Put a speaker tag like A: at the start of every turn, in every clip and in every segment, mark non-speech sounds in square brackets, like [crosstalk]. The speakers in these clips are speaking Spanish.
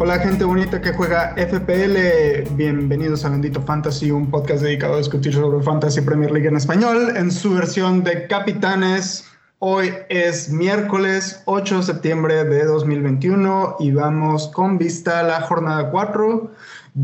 A: Hola gente bonita que juega FPL, bienvenidos a Bendito Fantasy, un podcast dedicado a discutir sobre Fantasy Premier League en español en su versión de capitanes. Hoy es miércoles 8 de septiembre de 2021 y vamos con vista a la jornada 4.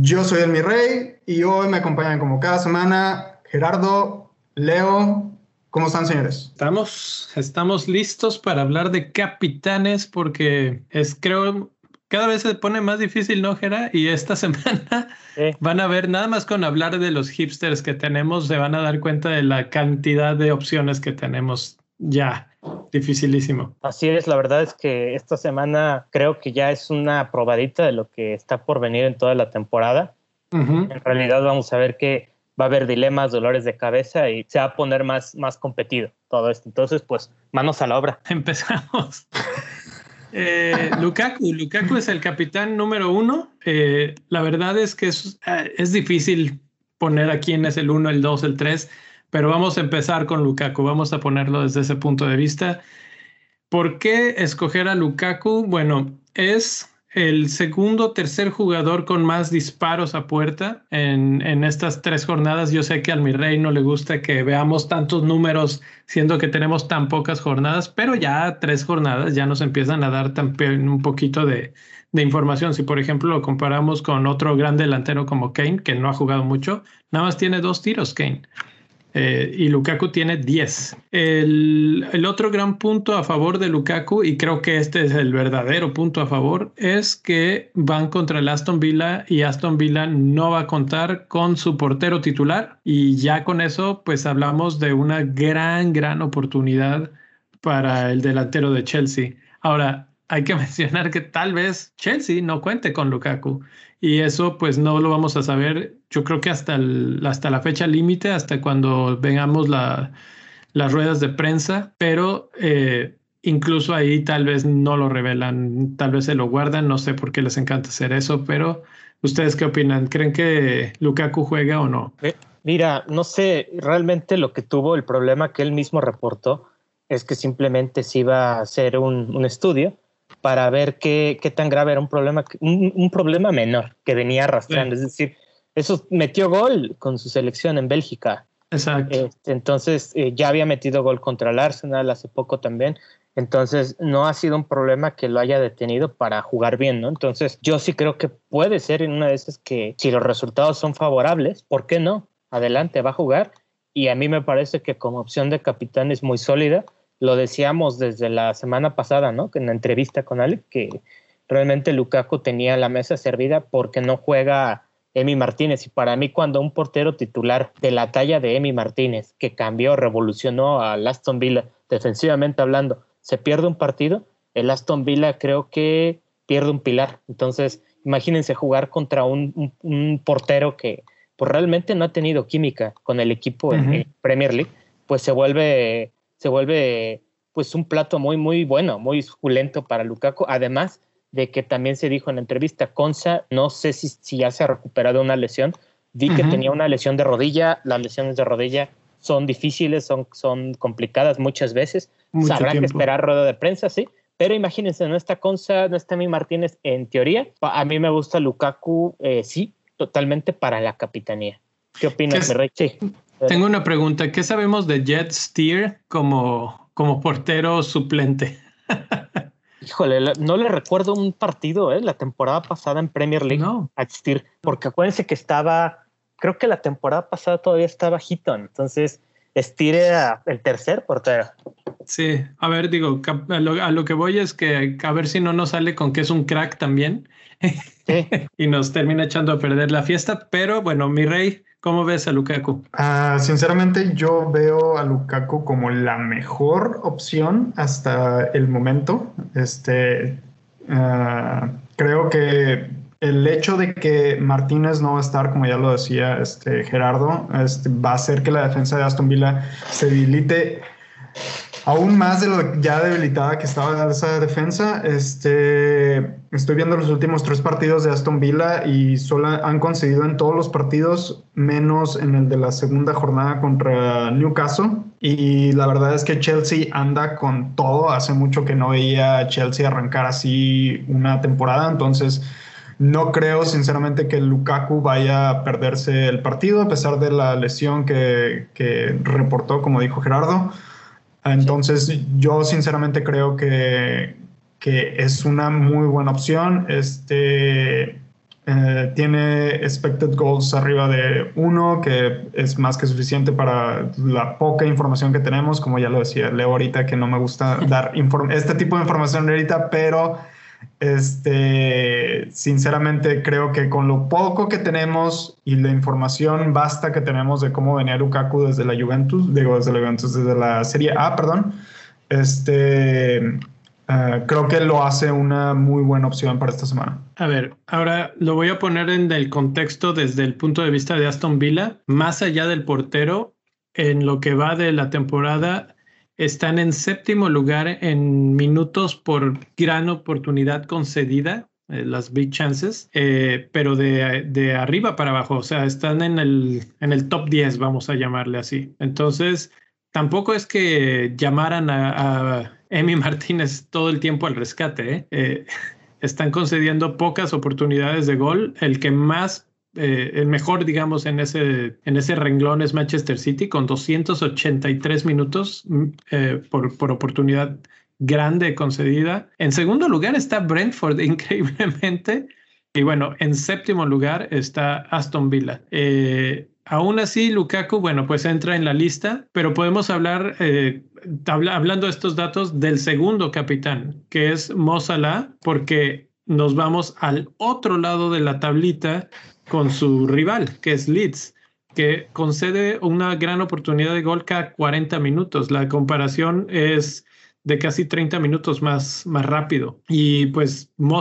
A: Yo soy el mi rey y hoy me acompañan como cada semana Gerardo, Leo. ¿Cómo están señores?
B: Estamos, estamos listos para hablar de capitanes porque es creo cada vez se pone más difícil, ¿no, Gera? Y esta [laughs] semana van a ver, nada más con hablar de los hipsters que tenemos, se van a dar cuenta de la cantidad de opciones que tenemos ya. Dificilísimo.
C: Así es, la verdad es que esta semana creo que ya es una probadita de lo que está por venir en toda la temporada. En realidad vamos a ver que va a haber dilemas, dolores de cabeza y se va a poner más, más competido todo esto. Entonces, pues, manos a la obra. [laughs]
B: Empezamos. [laughs] Eh, Lukaku, Lukaku es el capitán número uno. Eh, la verdad es que es, eh, es, difícil poner a quién es el uno, el dos, el tres, pero vamos a empezar con Lukaku. Vamos a ponerlo desde ese punto de vista. ¿Por qué escoger a Lukaku? Bueno, es el segundo tercer jugador con más disparos a puerta en, en, estas tres jornadas. Yo sé que al mi rey no le gusta que veamos tantos números, siendo que tenemos tan pocas jornadas, pero ya tres jornadas ya nos empiezan a dar también un poquito de, de información. Si, por ejemplo, lo comparamos con otro gran delantero como Kane, que no ha jugado mucho, nada más tiene dos tiros Kane. Eh, y Lukaku tiene 10. El, el, otro gran punto a favor de Lukaku, y creo que este es el verdadero punto a favor, es que van contra el Aston Villa y Aston Villa no va a contar con su portero titular. Y ya con eso, pues hablamos de una gran, gran oportunidad para el delantero de Chelsea. Ahora, hay que [laughs] mencionar que tal vez Chelsea no cuente con Lukaku y eso pues no lo vamos a saber yo creo que hasta, hasta la fecha límite, hasta cuando vengamos la, las ruedas de prensa, pero eh, incluso ahí tal vez no lo revelan, tal vez se lo guardan, no sé por qué les encanta hacer eso, pero ¿ustedes qué opinan? ¿Creen que Lukaku juega o no?
C: Eh, mira, no sé, realmente lo que tuvo, el problema que él mismo reportó es que simplemente se iba a hacer un, un estudio para ver qué, qué, tan grave era un problema, un, un problema menor que venía arrastrando. Es decir, eso metió gol con su selección en Bélgica.
B: Exacto.
C: Este, entonces eh, ya había metido gol contra el Arsenal hace poco también. Entonces no ha sido un problema que lo haya detenido para jugar bien, ¿no? Entonces yo sí creo que puede ser en una de esas que si los resultados son favorables, ¿por qué no? Adelante, va a jugar. Y a mí me parece que como opción de capitán es muy sólida lo decíamos desde la semana pasada, ¿no? En la entrevista con Alex, que realmente Lukaku tenía la mesa servida porque no juega Emi Martínez. Y para mí, cuando un portero titular de la talla de Emi Martínez, que cambió, revolucionó a Aston Villa, defensivamente hablando, se pierde un partido, el Aston Villa creo que pierde un pilar. Entonces, imagínense jugar contra un, portero que pues, realmente no ha tenido química con el equipo en Premier League, pues se vuelve se vuelve pues un plato muy, muy bueno, muy suculento para Lukaku. Además de que también se dijo en la entrevista, Consa, no sé si, si ya se ha recuperado una lesión, vi que tenía una lesión de rodilla, las lesiones de rodilla son difíciles, son, son complicadas muchas veces, habrá que esperar rueda de prensa, sí, pero imagínense, no está Consa, no está mi Martínez, en teoría, a mí me gusta Lukaku, eh, sí, totalmente para la capitanía. ¿Qué opinas, Rey? Sí.
B: Tengo una pregunta. ¿Qué sabemos de Jet Steer como, como portero suplente? [laughs]
C: Híjole, no le recuerdo un partido, ¿eh? La temporada pasada en Premier League no. a Steer, porque acuérdense que estaba, creo que la temporada pasada todavía estaba Hitton, entonces Steer era el tercer portero.
B: Sí, a ver, digo, a lo, que voy es que a ver si no nos sale con que es un crack también [laughs] y nos termina echando a perder la fiesta, pero bueno, mi rey, ¿Cómo ves a Lukaku?
A: Ah, sinceramente, yo veo a Lukaku como la mejor opción hasta el momento. Este, ah, creo que el hecho de que Martínez no va a estar, como ya lo decía este, Gerardo, este, va a hacer que la defensa de Aston Villa se debilite aún más de lo ya debilitada que estaba esa defensa. Este, estoy viendo los últimos tres partidos de Aston Villa y solo han concedido en todos los partidos, menos en el de la segunda jornada contra Newcastle. Y la verdad es que Chelsea anda con todo. Hace mucho que no veía a Chelsea arrancar así una temporada, entonces no creo sinceramente que Lukaku vaya a perderse el partido a pesar de la lesión que, que reportó, como dijo Gerardo. Entonces yo sinceramente creo que, que es una muy buena opción. Este, eh, tiene expected goals arriba de uno, que es más que suficiente para la poca información que tenemos. Como ya lo decía Leo ahorita, que no me gusta [laughs] dar este tipo de información ahorita, pero este, sinceramente creo que con lo poco que tenemos y la información basta que tenemos de cómo venía Lukaku desde la Juventus, digo desde la Juventus, desde la Serie A, perdón, este, eh, creo que lo hace una muy buena opción para esta semana.
B: A ver, ahora lo voy a poner en el contexto desde el punto de vista de Aston Villa, más allá del portero, en lo que va de la temporada, están en séptimo lugar en minutos por gran oportunidad concedida, eh, las big chances, eh, pero de, arriba para abajo, o sea, están en el, en el top 10, vamos a llamarle así. Entonces, tampoco es que llamaran a, Emi [laughs] Martínez todo el tiempo al rescate. ¿eh? [laughs] están concediendo pocas oportunidades de gol. El que más eh, el mejor, digamos, en ese, en ese renglón es Manchester City con 283 minutos mm, eh, por, por oportunidad grande concedida. En segundo lugar está Brentford, [laughs] increíblemente. Y bueno, en séptimo lugar está Aston Villa. Eh, aún así, Lukaku, bueno, pues entra en la lista, pero podemos hablar, hablando de estos datos, del segundo capitán, que es Mo porque nos vamos al otro lado de la tablita con su rival, que es Leeds, que concede una gran oportunidad de gol cada 40 minutos. La comparación es de casi 30 minutos más, más rápido. Y pues Mo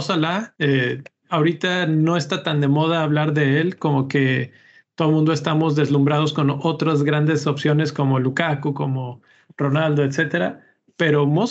B: eh, ahorita no está tan de moda hablar de él como que todo el mundo estamos deslumbrados con otras grandes opciones como Lukaku, como Ronaldo, etcétera. Pero Mo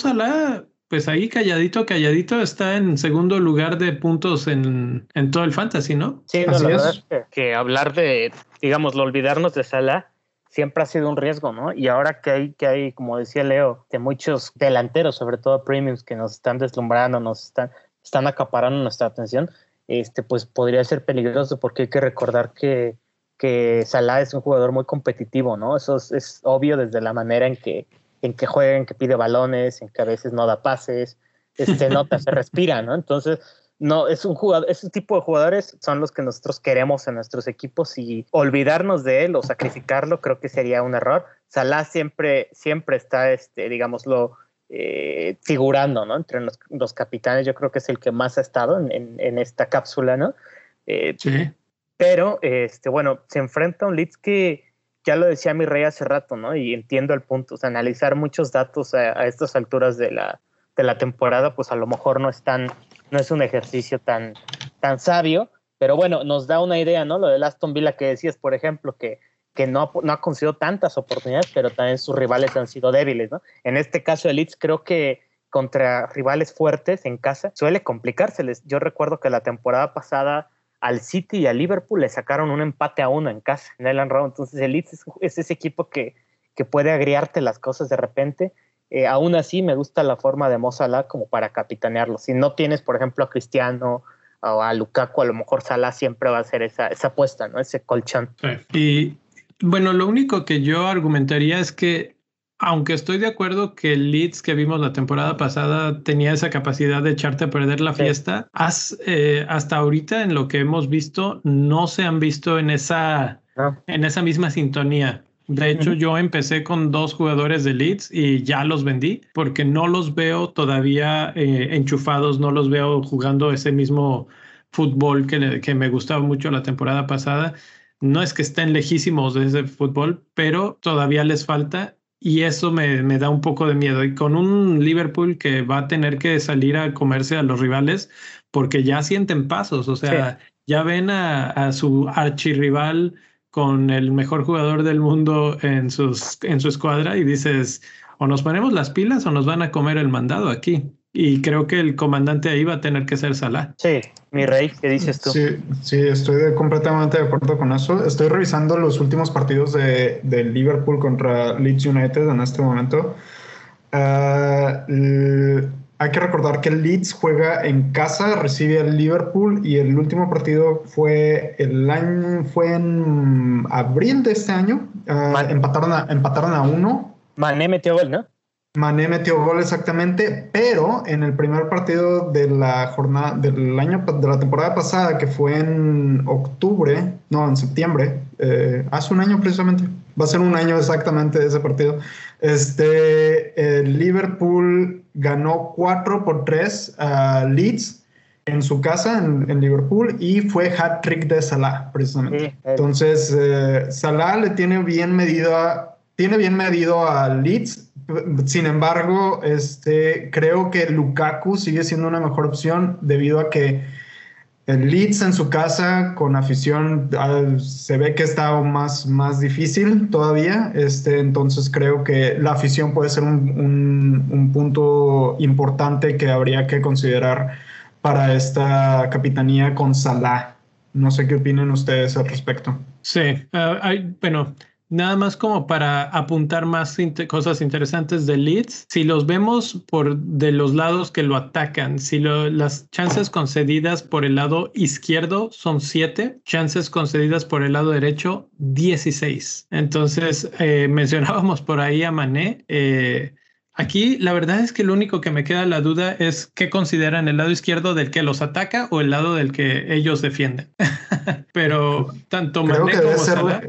B: pues ahí calladito, calladito está en segundo lugar de puntos en, todo el fantasy, ¿no?
C: Sí, no, la verdad es que, hablar de, digamos, olvidarnos de Salah siempre ha sido un riesgo, ¿no? Y ahora que hay, que hay, como decía Leo, de muchos delanteros, sobre todo premiums, que nos están deslumbrando, nos están, están acaparando nuestra atención, este, pues podría ser peligroso porque hay que recordar que, que Salah es un jugador muy competitivo, ¿no? Eso es obvio desde la manera en que en que juega, en que pide balones, en que a veces no da pases, este, nota, se [laughs] respira, ¿no? Entonces, no, es un jugador, ese tipo de jugadores son los que nosotros queremos en nuestros equipos y olvidarnos de él o sacrificarlo creo que sería un error. Salah siempre, siempre está, este, digámoslo, eh, figurando, ¿no? Entre los, capitanes, yo creo que es el que más ha estado en, en, esta cápsula, ¿no? Eh, sí. Pero, este, bueno, se enfrenta a un Leeds que ya lo decía mi rey hace rato, ¿no? Y entiendo el punto, analizar muchos datos a, estas alturas de la, de la temporada, pues a lo mejor no es tan, no es un ejercicio tan, tan sabio, pero bueno, nos da una idea, ¿no? Lo de Aston Villa que decías, por ejemplo, que, que no, no ha conseguido tantas oportunidades, pero también sus rivales han sido débiles, ¿no? En este caso de Leeds creo que contra rivales fuertes en casa suele complicárseles. Yo recuerdo que la temporada pasada al City y al Liverpool le sacaron un empate a uno en casa, en Ellen Road. Entonces el Leeds es, ese equipo que, que, puede agriarte las cosas de repente. Eh, aún así me gusta la forma de Mo Salah como para capitanearlo. Si no tienes, por ejemplo, a Cristiano o a Lukaku, a lo mejor Salah siempre va a ser esa, esa apuesta, ¿no? Ese colchón.
B: Y bueno, lo único que yo argumentaría es que aunque estoy de acuerdo que el Leeds que vimos la temporada pasada tenía esa capacidad de echarte a perder la fiesta, eh, hasta ahorita en lo que hemos visto no se han visto en esa, en esa misma sintonía. De hecho, yo empecé con dos jugadores de Leeds y ya los vendí porque no los veo todavía eh, enchufados, no los veo jugando ese mismo fútbol que, que me gustaba mucho la temporada pasada. No es que estén lejísimos de ese fútbol, pero todavía les falta y eso me, me, da un poco de miedo. Y con un Liverpool que va a tener que salir a comerse a los rivales porque ya sienten pasos, o sea, ya ven a, a, su archirrival con el mejor jugador del mundo en, sus, en su escuadra y dices, o nos ponemos las pilas o nos van a comer el mandado aquí. Y creo que el comandante ahí va a tener que ser Salah.
C: Sí, mi rey, ¿qué dices tú?
A: Sí, sí estoy completamente de acuerdo con eso. Estoy revisando los últimos partidos de, de Liverpool contra Leeds United en este momento. Ah, hay que recordar que Leeds juega en casa, recibe al Liverpool y el último partido fue el año fue en abril de este año. Ah, empataron, a, empataron a uno.
C: Mané metió gol, ¿no?
A: Mané metió gol exactamente, pero en el primer partido de la jornada del año de la temporada pasada, que fue en octubre, no, en septiembre, eh, hace un año precisamente, va a ser un año exactamente de ese partido. Este, el Liverpool ganó 4 por 3 a Leeds en su casa en, Liverpool y fue hat trick de Salah precisamente. Entonces eh, Salah le tiene bien medido a, tiene bien medido a Leeds sin embargo, este, creo que Lukaku sigue siendo una mejor opción debido a que el Leeds en su casa con afición ah, se ve que está más, más difícil todavía. Este, entonces creo que la afición puede ser un, un, punto importante que habría que considerar para esta capitanía con Salah. No sé qué opinan ustedes al respecto.
B: Sí, ah, bueno, Nada más como para apuntar más cosas interesantes de Leeds. Si los vemos por de los lados que lo atacan, si las chances concedidas por el lado izquierdo son 7, chances concedidas por el lado derecho 16. Entonces, eh, [laughs] mencionábamos por ahí a Mané. Eh, aquí la verdad es que lo único que me queda la duda es qué consideran el lado izquierdo del que los ataca o el lado del que ellos defienden. [laughs] Pero tanto Mané como Salah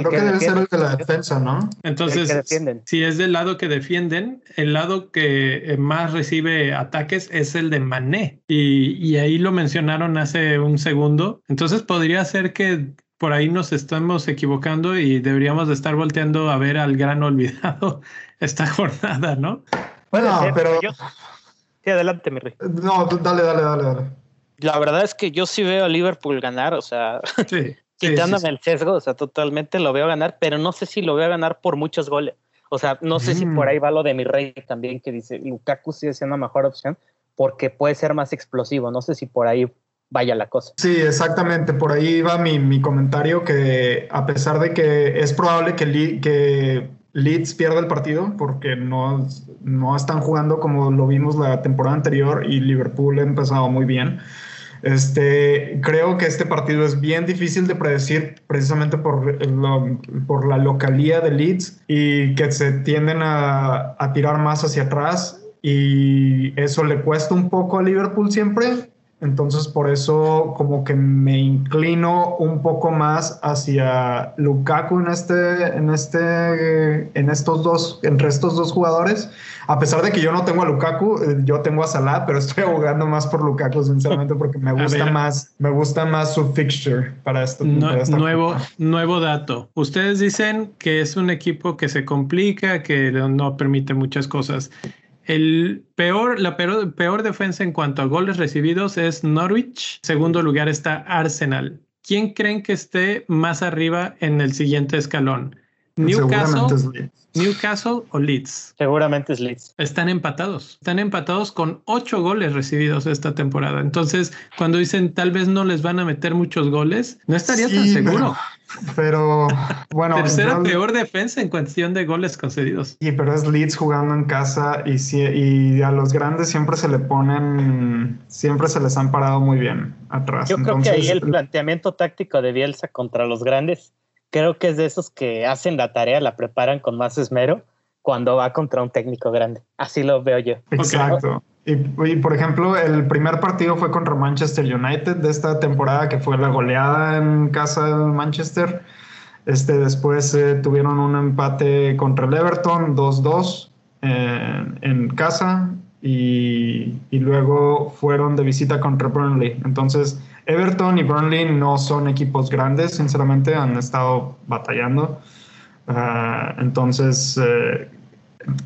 A: Creo que, debe ser el de la defensa, ¿no?
B: Entonces, si es del lado que defienden, el lado que eh, más recibe ataques es el de Mané. Y, ahí lo mencionaron hace un segundo. Entonces podría ser que por ahí nos estamos equivocando y deberíamos de estar volteando a ver al gran olvidado [laughs] esta jornada, ¿no?
A: Bueno, pero...
C: Sí, adelante, mi rey.
A: No, dale, dale, dale, dale.
C: La verdad es que yo sí veo a Liverpool ganar, o sea, sí. [laughs] quitándome el sesgo, o sea, totalmente lo veo ganar, pero no sé si lo veo ganar por muchos goles. O sea, no sé si por mm. ahí va lo de mi rey también, que dice Lukaku sigue siendo una mejor opción porque puede ser más explosivo. No sé si por ahí vaya la cosa.
A: Sí, exactamente. Por ahí va mi, mi comentario que a pesar de que es probable que, que Leeds pierda el partido porque no, no están jugando como lo vimos la temporada anterior y Liverpool ha empezado muy bien. Este, creo que este partido es bien difícil de predecir precisamente por, por la localía de Leeds y que se tienden a, a tirar más hacia atrás y eso le cuesta un poco a Liverpool siempre, entonces por eso como que me inclino un poco más hacia Lukaku en este, en este, en estos dos, entre estos dos jugadores. A pesar de que yo no tengo a Lukaku, eh, yo tengo a Salah, pero [laughs] estoy abogando más por Lukaku, sinceramente, porque me [laughs] gusta más, me gusta más su fixture para esto.
B: nuevo, nuevo dato. Ustedes dicen que es un equipo que se complica, que no permite muchas cosas. El peor, la peor, peor defensa en cuanto a goles recibidos es Norwich. Segundo lugar está Arsenal. ¿Quién creen que esté más arriba en el siguiente escalón? Newcastle, Newcastle o Leeds.
C: Seguramente es Leeds.
B: Están empatados. Están empatados con ocho goles recibidos esta temporada. Entonces, cuando dicen tal vez no les van a meter muchos goles, no estaría tan seguro.
A: Pero, bueno.
B: Tercera peor defensa en cuestión de goles concedidos.
A: Sí, pero es Leeds jugando en casa y, y a los grandes siempre se le ponen, siempre se les han parado muy bien atrás.
C: Yo creo que ahí el planteamiento táctico de Bielsa contra los grandes creo que es de esos que hacen la tarea, la preparan con más esmero cuando va contra un técnico grande. Así lo veo yo.
A: Exacto. Y, por ejemplo, el primer partido fue contra Manchester United de esta temporada, que fue la goleada en casa de Manchester. Este, después eh, tuvieron un empate contra el Everton, 2-2 eh, en casa, y, y, luego fueron de visita contra Burnley. Entonces, Everton y Burnley no son equipos grandes, sinceramente, han estado batallando. Ah, entonces, eh,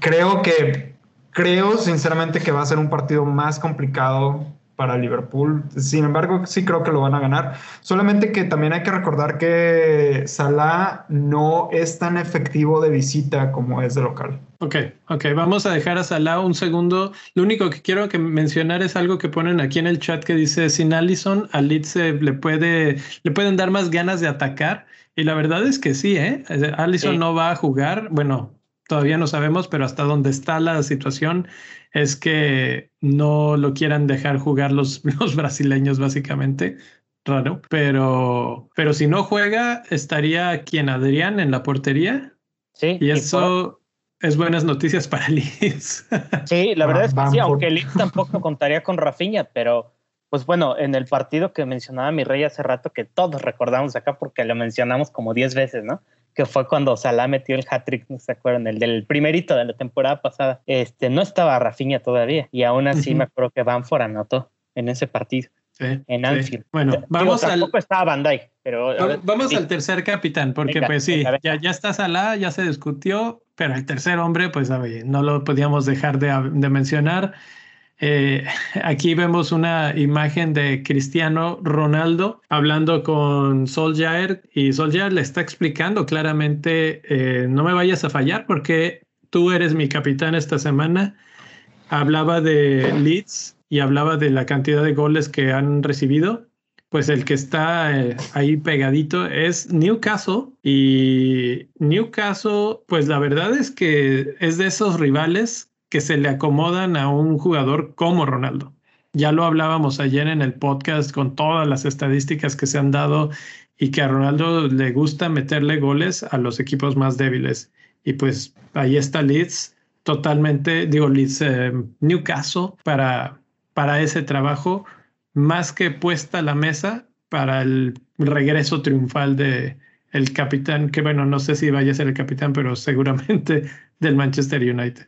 A: creo que, creo sinceramente que va a ser un partido más complicado para Liverpool. Sin embargo, sí creo que lo van a ganar. Solamente que también hay que recordar que Salah no es tan efectivo de visita como es de local.
B: Ok, ok, vamos a dejar a Salah un segundo. Lo único que quiero que mencionar es algo que ponen aquí en el chat que dice, sin Allison, a Leeds le, puede, le pueden dar más ganas de atacar. Y la verdad es que sí, ¿eh? Allison no va a jugar, bueno, todavía no sabemos, pero hasta donde está la situación es que no lo quieran dejar jugar los, [laughs] los brasileños, básicamente. Raro, pero, pero si no juega, estaría quien Adrián en la portería. Sí. Y eso es buenas noticias para Liz. [laughs]
C: Sí, la verdad es que sí, aunque Liz tampoco [laughs] contaría con Rafinha, pero pues bueno, en el partido que mencionaba mi rey hace rato, que todos recordamos acá porque lo mencionamos como 10 veces, ¿no? Que fue cuando Salah metió el hat-trick, ¿no se acuerdan? El del primerito de la temporada pasada. Este, no estaba Rafinha todavía y aún así me acuerdo que Banford anotó en ese partido. Sí, en Anfield.
B: Bueno, vamos
C: al. Tampoco estaba Bandai, pero.
B: vamos al tercer capitán, porque pues sí, ya, ya está Salah, ya se discutió, pero el tercer hombre, pues no lo podíamos dejar de, de mencionar. Eh, [laughs] aquí vemos una imagen de Cristiano Ronaldo hablando con Solskjaer y Solskjaer le está explicando claramente, eh, no me vayas a fallar porque tú eres mi capitán esta semana. Hablaba de Leeds y hablaba de la cantidad de goles que han recibido. Pues el que está eh, ahí pegadito es Newcastle y Newcastle, pues la verdad es que es de esos rivales que se le acomodan a un jugador como Ronaldo. Ya lo hablábamos ayer en el podcast con todas las estadísticas que se han dado y que a Ronaldo le gusta meterle goles a los equipos más débiles. Y pues ahí está Leeds, totalmente, digo Leeds, eh, Newcastle para, para ese trabajo, más que puesta la mesa para el regreso triunfal de el capitán, que bueno, no sé si vaya a ser el capitán, pero seguramente [laughs] del Manchester United.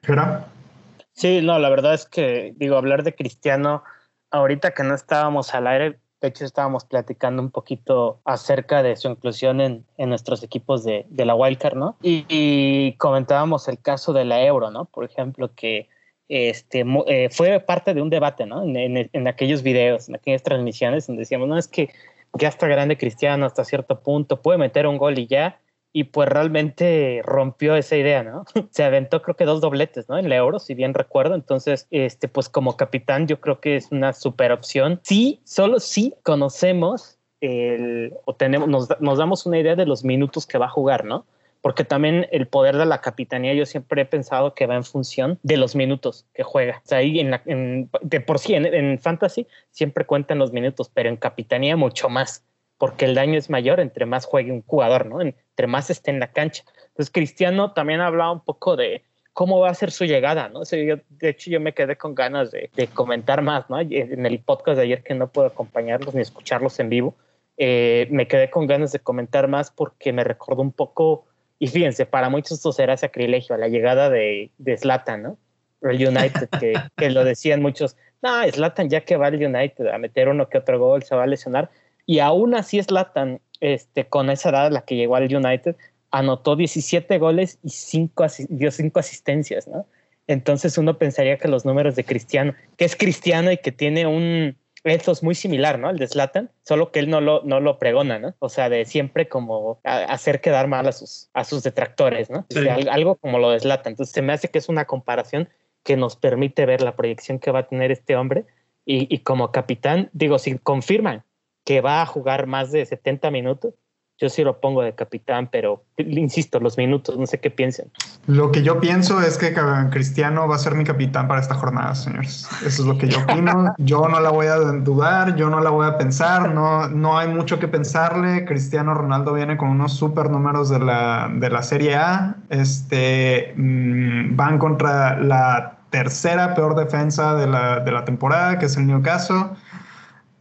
C: Sí, no, la verdad es que, digo, hablar de Cristiano, ahorita que no estábamos al aire, de hecho estábamos platicando un poquito acerca de su inclusión en, en nuestros equipos de, de la Wildcard, ¿no? Y, comentábamos el caso de la Euro, ¿no? Por ejemplo, que este, eh, fue parte de un debate, ¿no? En, en, en, aquellos videos, en aquellas transmisiones, donde decíamos, no, es que ya está grande Cristiano hasta cierto punto, puede meter un gol y ya, y pues realmente rompió esa idea, ¿no? [laughs] Se aventó creo que dos dobletes, ¿no? En la Euro, si bien recuerdo. Entonces, este, pues como capitán yo creo que es una super opción. Sí, solo sí conocemos el, o tenemos, nos, nos damos una idea de los minutos que va a jugar, ¿no? Porque también el poder de la capitanía yo siempre he pensado que va en función de los minutos que juega. O sea, ahí en, la, en de por sí en, en fantasy siempre cuentan los minutos, pero en capitanía mucho más porque el daño es mayor entre más juegue un jugador, ¿no? Entre más esté en la cancha. Entonces, Cristiano también hablaba un poco de cómo va a ser su llegada, ¿no? O yo, de hecho, yo me quedé con ganas de, comentar más, ¿no? En el podcast de ayer que no puedo acompañarlos ni escucharlos en vivo, eh, me quedé con ganas de comentar más porque me recordó un poco, y fíjense, para muchos esto será sacrilegio, la llegada de, de Zlatan, ¿no? El United, que, [laughs] que lo decían muchos, no, Zlatan ya que va al United a meter uno que otro gol, se va a lesionar y aún así Slatan, este, con esa edad a la que llegó al United, anotó 17 goles y 5 dio 5 asistencias, ¿no? Entonces uno pensaría que los números de Cristiano, que es cristiano y que tiene un es muy similar, ¿no? El de Slatan, solo que él no lo, no lo pregona, ¿no? O sea, de siempre como hacer quedar mal a sus, a sus detractores, ¿no? algo como lo de Slatan. Entonces se me hace que es una comparación que nos permite ver la proyección que va a tener este hombre y, y como capitán, digo, si confirman que va a jugar más de 70 minutos, yo sí lo pongo de capitán, pero insisto, los minutos, no sé qué piensen.
A: Lo que yo pienso es que Cristiano va a ser mi capitán para esta jornada, señores. Eso es lo que yo opino. Yo no la voy a dudar, yo no la voy a pensar, no, no hay mucho que pensarle. Cristiano Ronaldo viene con unos super números de la, de la Serie A. Este, mm, van contra la tercera peor defensa de la, de la temporada, que es el Newcastle.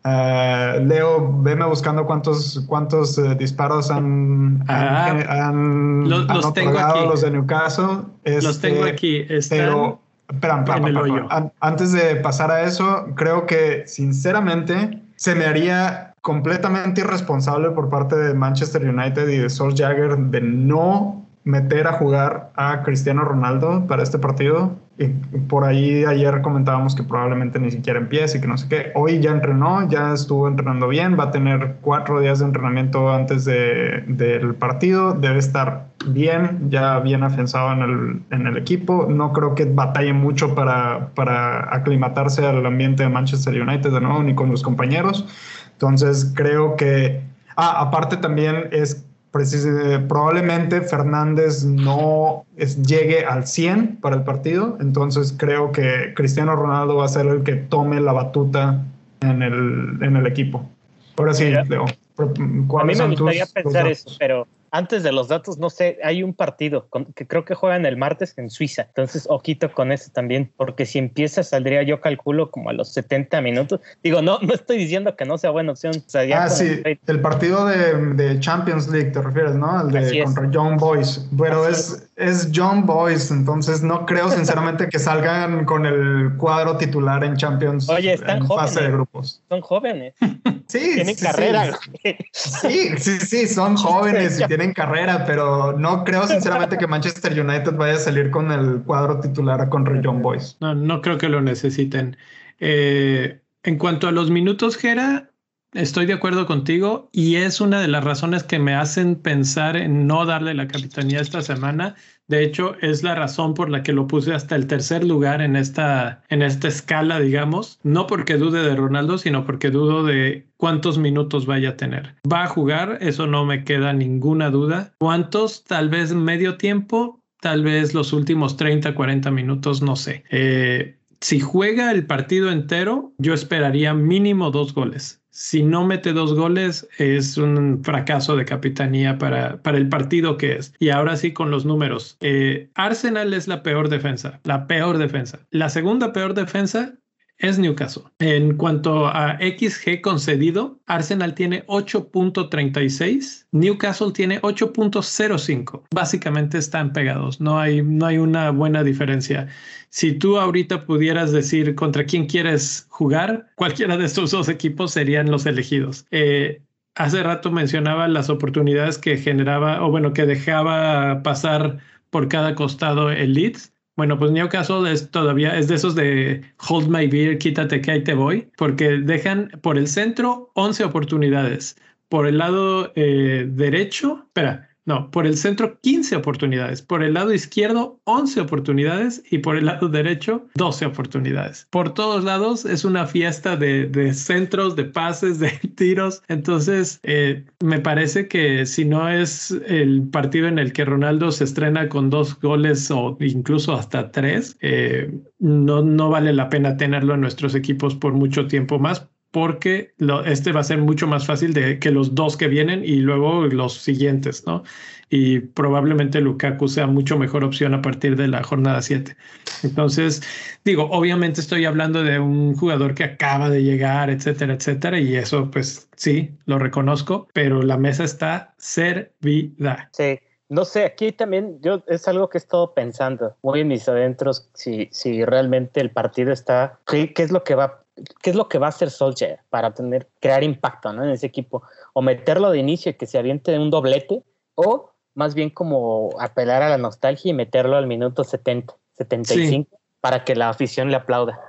A: Uh, Leo, veme buscando cuántos, cuántos uh, disparos han, ah, han,
B: los, han los tengo aquí.
A: los de Newcastle.
B: Este, los tengo aquí.
A: pero, espera, antes de pasar a eso, creo que sinceramente se me haría completamente irresponsable por parte de Manchester United y de Jagger de no meter a jugar a Cristiano Ronaldo para este partido. Y por ahí ayer comentábamos que probablemente ni siquiera empiece y que no sé qué. Hoy ya entrenó, ya estuvo entrenando bien, va a tener cuatro días de entrenamiento antes de, del partido, debe estar bien, ya bien afianzado en el, en el equipo. No creo que batalle mucho para, para aclimatarse al ambiente de Manchester United de nuevo, ni con los compañeros. Entonces creo que, ah, aparte también es probablemente Fernández no llegue al 100 para el partido, entonces creo que Cristiano Ronaldo va a ser el que tome la batuta en el, en el equipo. Ahora sí, Leo.
C: A mí me gustaría pensar eso, pero antes de los datos, no sé, hay un partido que creo que juegan el martes en Suiza. Entonces, ojito con eso también, porque si empieza, saldría yo calculo como a los 70 minutos. Digo, no, no estoy diciendo que no sea buena opción.
A: ah, sí, el, partido de, Champions League, te refieres, ¿no? El de contra John Boyce. Pero es, es John Boyce, entonces no creo [laughs] sinceramente que salgan con el cuadro titular en Champions
C: Oye, están
A: en
C: jóvenes,
A: fase de grupos.
C: Son jóvenes. [laughs]
A: Sí,
C: tienen carrera.
A: Sí. sí, sí, son [laughs] jóvenes y tienen carrera, pero no creo sinceramente que Manchester United vaya a salir con el cuadro titular contra John Boyce.
B: No, no creo que lo necesiten. Eh, en cuanto a los minutos, Gera, Estoy de acuerdo contigo y es una de las razones que me hacen pensar en no darle la capitanía esta semana. De hecho, es la razón por la que lo puse hasta el tercer lugar en esta, en esta escala, digamos. No porque dude de Ronaldo, sino porque dudo de cuántos minutos vaya a tener. Va a jugar, eso no me queda ninguna duda. ¿Cuántos? Tal vez medio tiempo, tal vez los últimos 30, 40 minutos, no sé. Eh, si juega el partido entero, yo esperaría mínimo dos goles si no mete dos goles, es un fracaso de capitanía para, para el partido que es. Y ahora sí con los números. Eh, Arsenal es la peor defensa, la peor defensa. La segunda peor defensa es Newcastle. En cuanto a XG concedido, Arsenal tiene 8.36, Newcastle tiene 8.05. Básicamente están pegados, no hay, no hay una buena diferencia. Si tú ahorita pudieras decir contra quién quieres jugar, cualquiera de estos dos equipos serían los elegidos. Eh, hace rato mencionaba las oportunidades que generaba, o bueno, que dejaba pasar por cada costado el Leeds. Bueno, pues Newcastle es todavía, es de esos de hold my beer, quítate que ahí te voy, porque dejan por el centro 11 oportunidades. Por el lado eh, derecho, espera, no, por el centro 15 oportunidades, por el lado izquierdo 11 oportunidades y por el lado derecho 12 oportunidades. Por todos lados es una fiesta de, centros, de pases, de [laughs] tiros. Entonces, eh, me parece que si no es el partido en el que Ronaldo se estrena con dos goles o incluso hasta tres, eh, no, no vale la pena tenerlo en nuestros equipos por mucho tiempo más porque este va a ser mucho más fácil de que los dos que vienen y luego los siguientes, ¿no? Y probablemente Lukaku sea mucho mejor opción a partir de la jornada 7. Entonces, digo, obviamente estoy hablando de un jugador que acaba de llegar, etcétera, etcétera, y eso pues sí, lo reconozco, pero la mesa está servida.
C: Sí. No sé, aquí también yo es algo que he estado pensando muy en mis adentros, si, si realmente el partido está, ¿qué, qué es lo que va qué es lo que va a hacer Solskjaer para tener, crear impacto ¿no? en ese equipo, o meterlo de inicio y que se aviente un doblete, o más bien como apelar a la nostalgia y meterlo al minuto 70, 75 para que la afición le aplauda.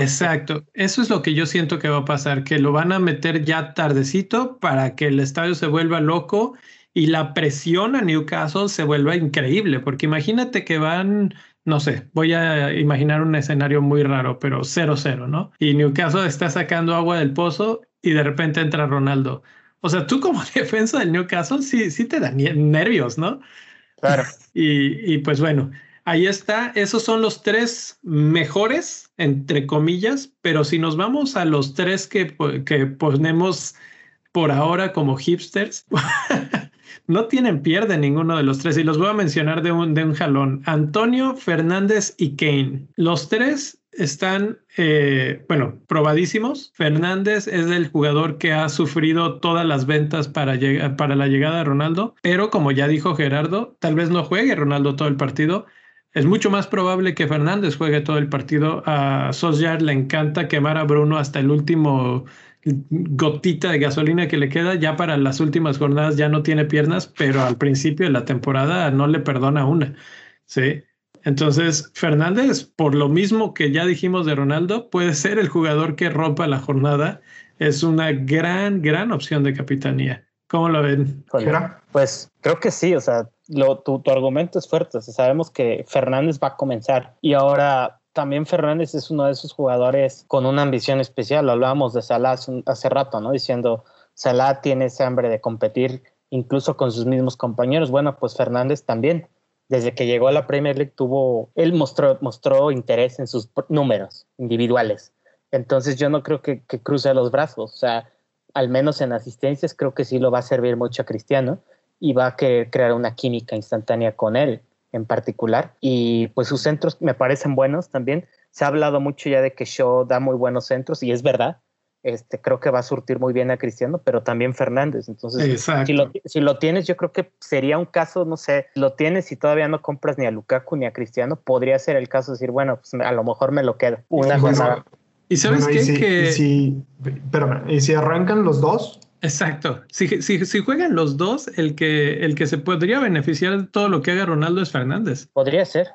B: Exacto, eso es lo que yo siento que va a pasar, que lo van a meter ya tardecito para que el estadio se vuelva loco y la presión a Newcastle se vuelva increíble, porque imagínate que van no sé, voy a imaginar un escenario muy raro, pero 0-0, ¿no? Y Newcastle está sacando agua del pozo y de repente entra Ronaldo. O sea, tú como [laughs] defensa del Newcastle sí, sí te dan nervios, ¿no?
C: Claro. [laughs]
B: Y, pues bueno, ahí está. Esos son los tres mejores, entre comillas, pero si nos vamos a los tres que, que ponemos por ahora como hipsters, [laughs] no tienen pierde ninguno de los tres y los voy a mencionar de un, de un jalón. Antonio, Fernández y Kane. Los tres están, eh, bueno, probadísimos. Fernández es el jugador que ha sufrido todas las ventas para, para la llegada de Ronaldo, pero como ya dijo Gerardo, tal vez no juegue Ronaldo todo el partido. Es mucho más probable que Fernández juegue todo el partido. A Solskjaer le encanta quemar a Bruno hasta el último gotita de gasolina que le queda, ya para las últimas jornadas ya no tiene piernas, pero al principio de la temporada no le perdona una. Sí. Entonces, Fernández, por lo mismo que ya dijimos de Ronaldo, puede ser el jugador que rompa la jornada. Es una gran, gran opción de capitanía. ¿Cómo lo ven?
C: Pues creo que sí, o sea, lo, tu, tu, argumento es fuerte. O sea, sabemos que Fernández va a comenzar y ahora también Fernández es uno de esos jugadores con una ambición especial. Hablábamos de Salah hace rato, ¿no? Diciendo, Salah tiene ese hambre de competir incluso con sus mismos compañeros. Bueno, pues Fernández también. Desde que llegó a la Premier League tuvo, él mostró, mostró interés en sus números individuales. Entonces yo no creo que, que cruce los brazos. O sea, al menos en asistencias creo que sí lo va a servir mucho a Cristiano y va a querer crear una química instantánea con él en particular. Y pues sus centros me parecen buenos también. Se ha hablado mucho ya de que Shaw da muy buenos centros y es verdad. Este, creo que va a surtir muy bien a Cristiano, pero también Fernández. Entonces, si lo, si lo, tienes, yo creo que sería un caso, no sé, lo tienes y todavía no compras ni a Lukaku ni a Cristiano, podría ser el caso de decir, bueno, pues a lo mejor me lo quedo. Una jornada.
B: Y sabes qué? que...
A: si, ¿y si arrancan los dos?
B: Exacto. Si, si, si, juegan los dos, el que, el que se podría beneficiar de todo lo que haga Ronaldo es Fernández.
C: Podría ser.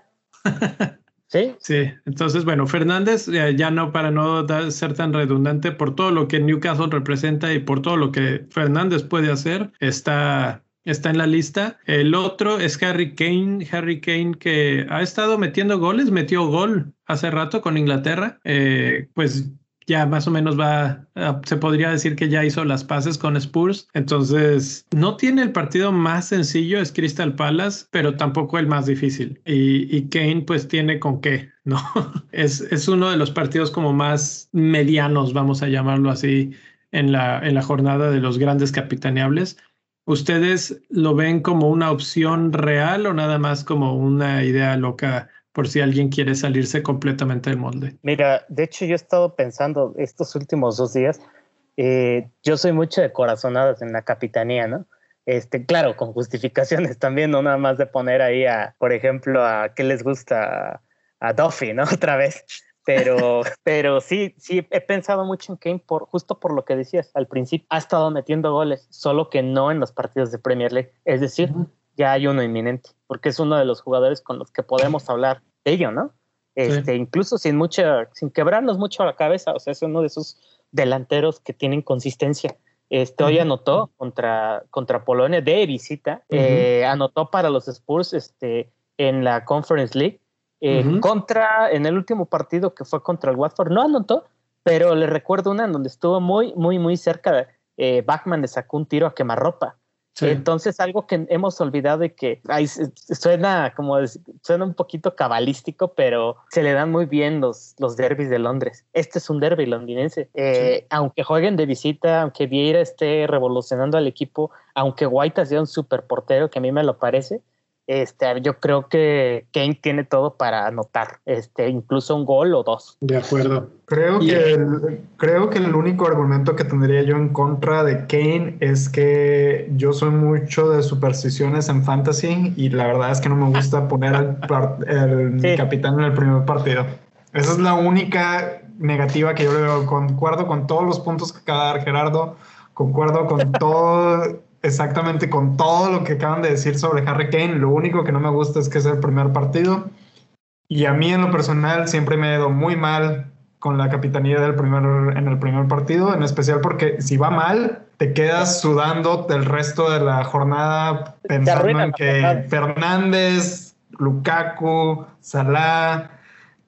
C: [laughs] Sí.
B: Sí, entonces, bueno, Fernández, ya no para no ser tan redundante, por todo lo que Newcastle representa y por todo lo que Fernández puede hacer, está, está en la lista. El otro es Harry Kane, Harry Kane que ha estado metiendo goles, metió gol hace rato con Inglaterra, eh, pues ya más o menos va, se podría decir que ya hizo las paces con Spurs. Entonces, no tiene el partido más sencillo, es Crystal Palace, pero tampoco el más difícil. Y, Kane pues tiene con qué, ¿no? [laughs] es, es uno de los partidos como más medianos, vamos a llamarlo así, en la, en la jornada de los grandes capitaneables. ¿Ustedes lo ven como una opción real o nada más como una idea loca por si alguien quiere salirse completamente del molde.
C: Mira, de hecho yo he estado pensando estos últimos dos días, eh, yo soy mucho de corazonadas en la capitanía, ¿no? Este, claro, con justificaciones también, no nada más de poner ahí a, por ejemplo, a qué les gusta a Duffy, ¿no? [laughs] Otra vez. Pero, [laughs] pero sí, sí, he pensado mucho en Kane por, justo por lo que decías al principio. Ha estado metiendo goles, solo que no en los partidos de Premier League. Es decir, ya hay uno inminente, porque es uno de los jugadores con los que podemos hablar de ello, ¿no? Este, Incluso sin mucha, sin quebrarnos mucho la cabeza, o sea, es uno de esos delanteros que tienen consistencia. Este, hoy anotó contra, contra Polonia de visita, eh, anotó para los Spurs este, en la Conference League, eh, contra, en el último partido que fue contra el Watford, no anotó, pero le recuerdo una en donde estuvo muy, muy, muy cerca, eh, Bachman le sacó un tiro a quemarropa, entonces, algo que hemos olvidado y que suena como suena un poquito cabalístico, pero se le dan muy bien los, los derbis de Londres. Este es un derby londinense. Eh, aunque jueguen de visita, aunque Vieira esté revolucionando al equipo, aunque White sea un super portero, que a mí me lo parece, este, yo creo que Kane tiene todo para anotar, este, incluso un gol o dos.
B: De acuerdo.
A: Creo que, el, creo que el único argumento que tendría yo en contra de Kane es que yo soy mucho de supersticiones en fantasy y la verdad es que no me gusta poner al el capitán en el primer partido. Esa es la única negativa que yo le veo. Concuerdo con todos los puntos que acaba de dar Gerardo, concuerdo con todo exactamente con todo lo que acaban de decir sobre Harry Kane. Lo único que no me gusta es que es el primer partido. Y a mí en lo personal siempre me ha ido muy mal con la capitanía del primer, en el primer partido, en especial porque si va mal, te quedas sudando del resto de la jornada pensando en que Fernández, Lukaku, Salah,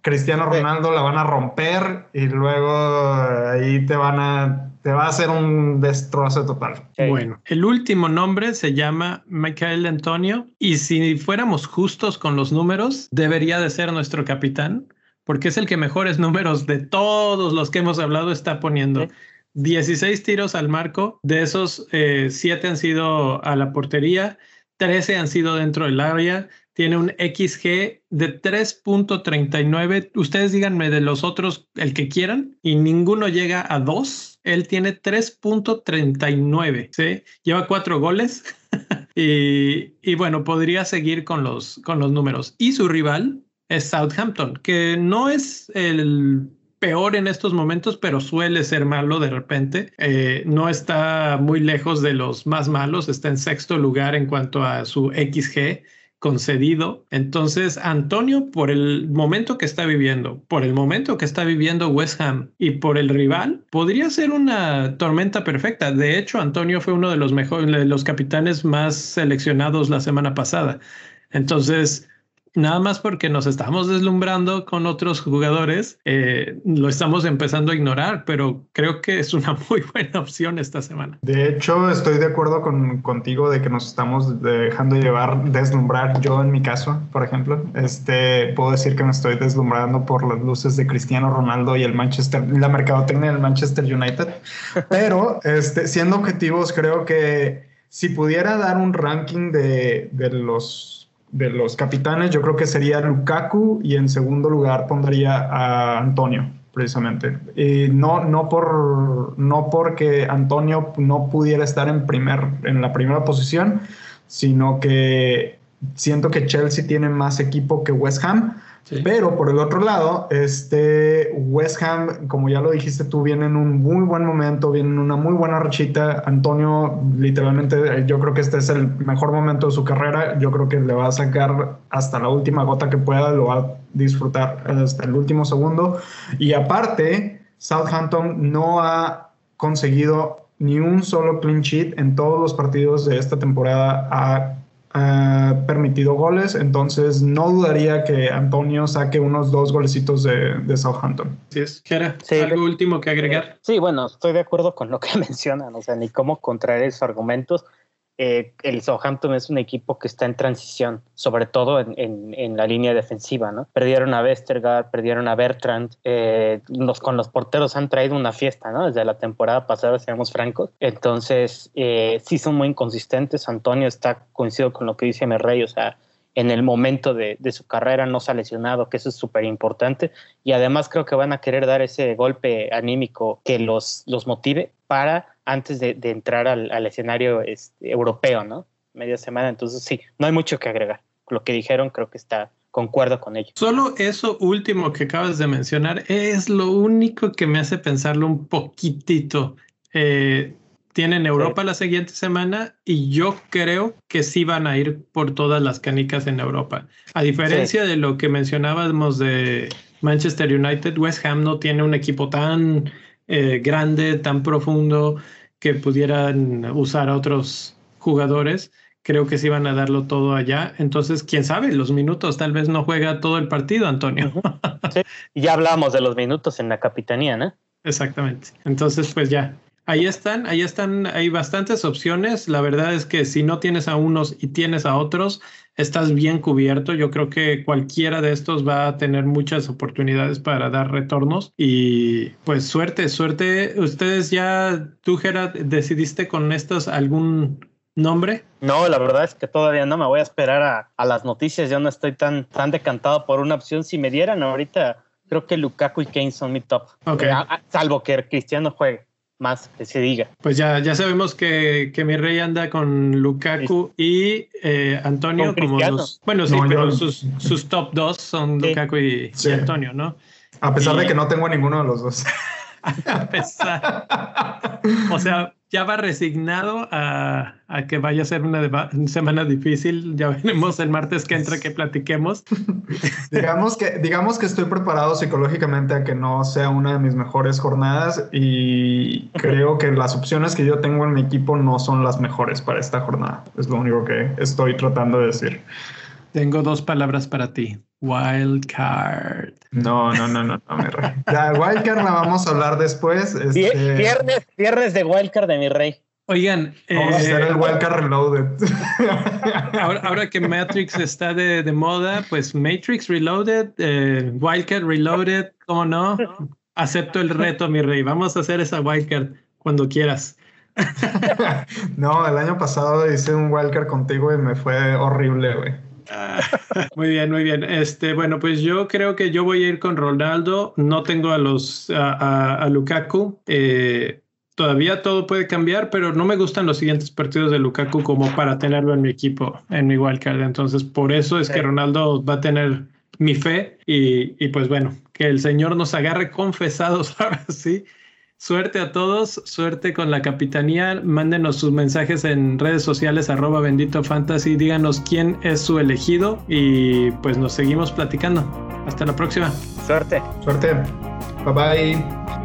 A: Cristiano Ronaldo la van a romper y luego ahí te van a te va a hacer un destrozo total.
B: Bueno, el último nombre se llama Michael Antonio y si fuéramos justos con los números, debería de ser nuestro capitán porque es el que mejores números de todos los que hemos hablado está poniendo. 16 tiros al marco, de esos 7 eh, han sido a la portería, 13 han sido dentro del área, tiene un XG de 3.39. Ustedes díganme de los otros el que quieran y ninguno llega a 2. Él tiene 3.39, ¿sí? Lleva cuatro goles [laughs] y, y, bueno, podría seguir con los, con los números. Y su rival es Southampton, que no es el peor en estos momentos, pero suele ser malo de repente. Eh, no está muy lejos de los más malos, está en sexto lugar en cuanto a su XG concedido. Entonces, Antonio, por el momento que está viviendo, por el momento que está viviendo West Ham y por el rival, podría ser una tormenta perfecta. De hecho, Antonio fue uno de los mejores, de los capitanes más seleccionados la semana pasada. Entonces, nada más porque nos estamos deslumbrando con otros jugadores, eh, lo estamos empezando a ignorar, pero creo que es una [laughs] muy buena opción esta semana.
A: De hecho, estoy de acuerdo con, contigo de que nos estamos dejando llevar, deslumbrar. Yo en mi caso, por ejemplo, este, puedo decir que me estoy deslumbrando por las luces de Cristiano Ronaldo y el Manchester, la mercadotecnia del Manchester United. Pero, este, siendo objetivos, creo que si pudiera dar un ranking de, de los de los capitanes, yo creo que sería Lukaku y en segundo lugar pondría a Antonio, precisamente. Y no, no, por, no porque Antonio no pudiera estar en, primer, en la primera posición, sino que siento que Chelsea tiene más equipo que West Ham pero por el otro lado, este West Ham, como ya lo dijiste tú, viene en un muy buen momento, viene en una muy buena rachita. Antonio, literalmente, yo creo que este es el mejor momento de su carrera. Yo creo que le va a sacar hasta la última gota que pueda, lo va a disfrutar hasta el último segundo. Y aparte, Southampton no ha conseguido ni un solo clean sheet en todos los partidos de esta temporada. Ha permitido goles, entonces no dudaría que Antonio saque unos dos golecitos de, de Southampton.
B: Sí, es. ¿algo último que agregar?
C: Sí, bueno, estoy de acuerdo con lo que [laughs] mencionan, o sea, ni cómo contraer esos argumentos. Eh, el Southampton es un equipo que está en transición, sobre todo en, la línea defensiva, ¿no? Perdieron a Westergaard, perdieron a Bertrand, eh, los, con los porteros han traído una fiesta, ¿no? Desde la temporada pasada, seamos francos. Entonces, eh, sí son muy inconsistentes. Antonio está coincido con lo que dice Merrey, o sea, en el momento de, su carrera no se ha lesionado, que eso es súper importante. Y además creo que van a querer dar ese golpe anímico que los, los motive para antes de, entrar al, escenario este, europeo, ¿no? Media semana, entonces sí, no hay mucho que agregar. Lo que dijeron creo que está, concuerdo con ello.
B: Solo eso último que acabas de mencionar es lo único que me hace pensarlo un poquitito. Eh, tienen Europa la siguiente semana y yo creo que sí van a ir por todas las canicas en Europa. A diferencia de lo que mencionábamos de Manchester United, West Ham no tiene un equipo tan eh, grande, tan profundo que pudieran usar a otros jugadores. Creo que sí van a darlo todo allá. Entonces, quién sabe, los minutos tal vez no juega todo el partido, Antonio.
C: Ya hablamos de los minutos en la capitanía, ¿no?
B: Exactamente. Entonces, pues ya, Ahí están, ahí están, hay bastantes opciones. La verdad es que si no tienes a unos y tienes a otros, estás bien cubierto. Yo creo que cualquiera de estos va a tener muchas oportunidades para dar retornos y pues suerte, suerte. Ustedes ya, tú Gerard, decidiste con estos algún nombre?
C: No, la verdad es que todavía no me voy a esperar a, las noticias. Yo no estoy tan, tan decantado por una opción. Si me dieran ahorita, creo que Lukaku y Kane son mi top.
B: Okay.
C: salvo que Cristiano juegue más que se diga.
B: Pues ya, ya sabemos que, que mi rey anda con Lukaku y eh, Antonio como los. Bueno, sí, pero sus, sus, top dos son Lukaku y, Antonio, ¿no?
A: A pesar de que no tengo a ninguno de los dos. [laughs]
B: a pesar. o sea, ya va resignado a, que vaya a ser una, semana difícil. Ya veremos el martes que entra que platiquemos. [laughs]
A: digamos, que, digamos que estoy preparado psicológicamente a que no sea una de mis mejores jornadas y creo que las opciones que yo tengo en mi equipo no son las mejores para esta jornada. Es lo único que estoy tratando de decir.
B: Tengo dos palabras para ti. Wildcard.
A: No, no, no, no, no, mi rey. [laughs] La Wildcard la vamos a hablar después.
C: Este... Viernes, viernes de Wildcard de mi rey.
B: Oigan,
A: vamos a hacer el eh, Wildcard Reloaded. [laughs]
B: Ahora, que Matrix está de, de, moda, pues Matrix Reloaded, eh, Wildcard Reloaded, ¿cómo no? Acepto el reto, mi rey. Vamos a hacer esa Wildcard cuando quieras. [laughs]
A: no, el año pasado hice un Wildcard contigo y me fue horrible, güey. [laughs]
B: muy bien, muy bien. Este, bueno, pues yo creo que yo voy a ir con Ronaldo. No tengo a los a, Lukaku. Eh, todavía todo puede cambiar, pero no me gustan los siguientes partidos de Lukaku como para tenerlo en mi equipo, en mi wildcard. Entonces, por eso es que Ronaldo va a tener mi fe y, y pues bueno, que el Señor nos agarre confesados [laughs] ahora sí Suerte a todos, suerte con la capitanía. Mándenos sus mensajes en redes sociales, arroba bendito fantasy. Díganos quién es su elegido y pues nos seguimos platicando. Hasta la próxima.
C: Suerte.
A: Suerte. Bye bye.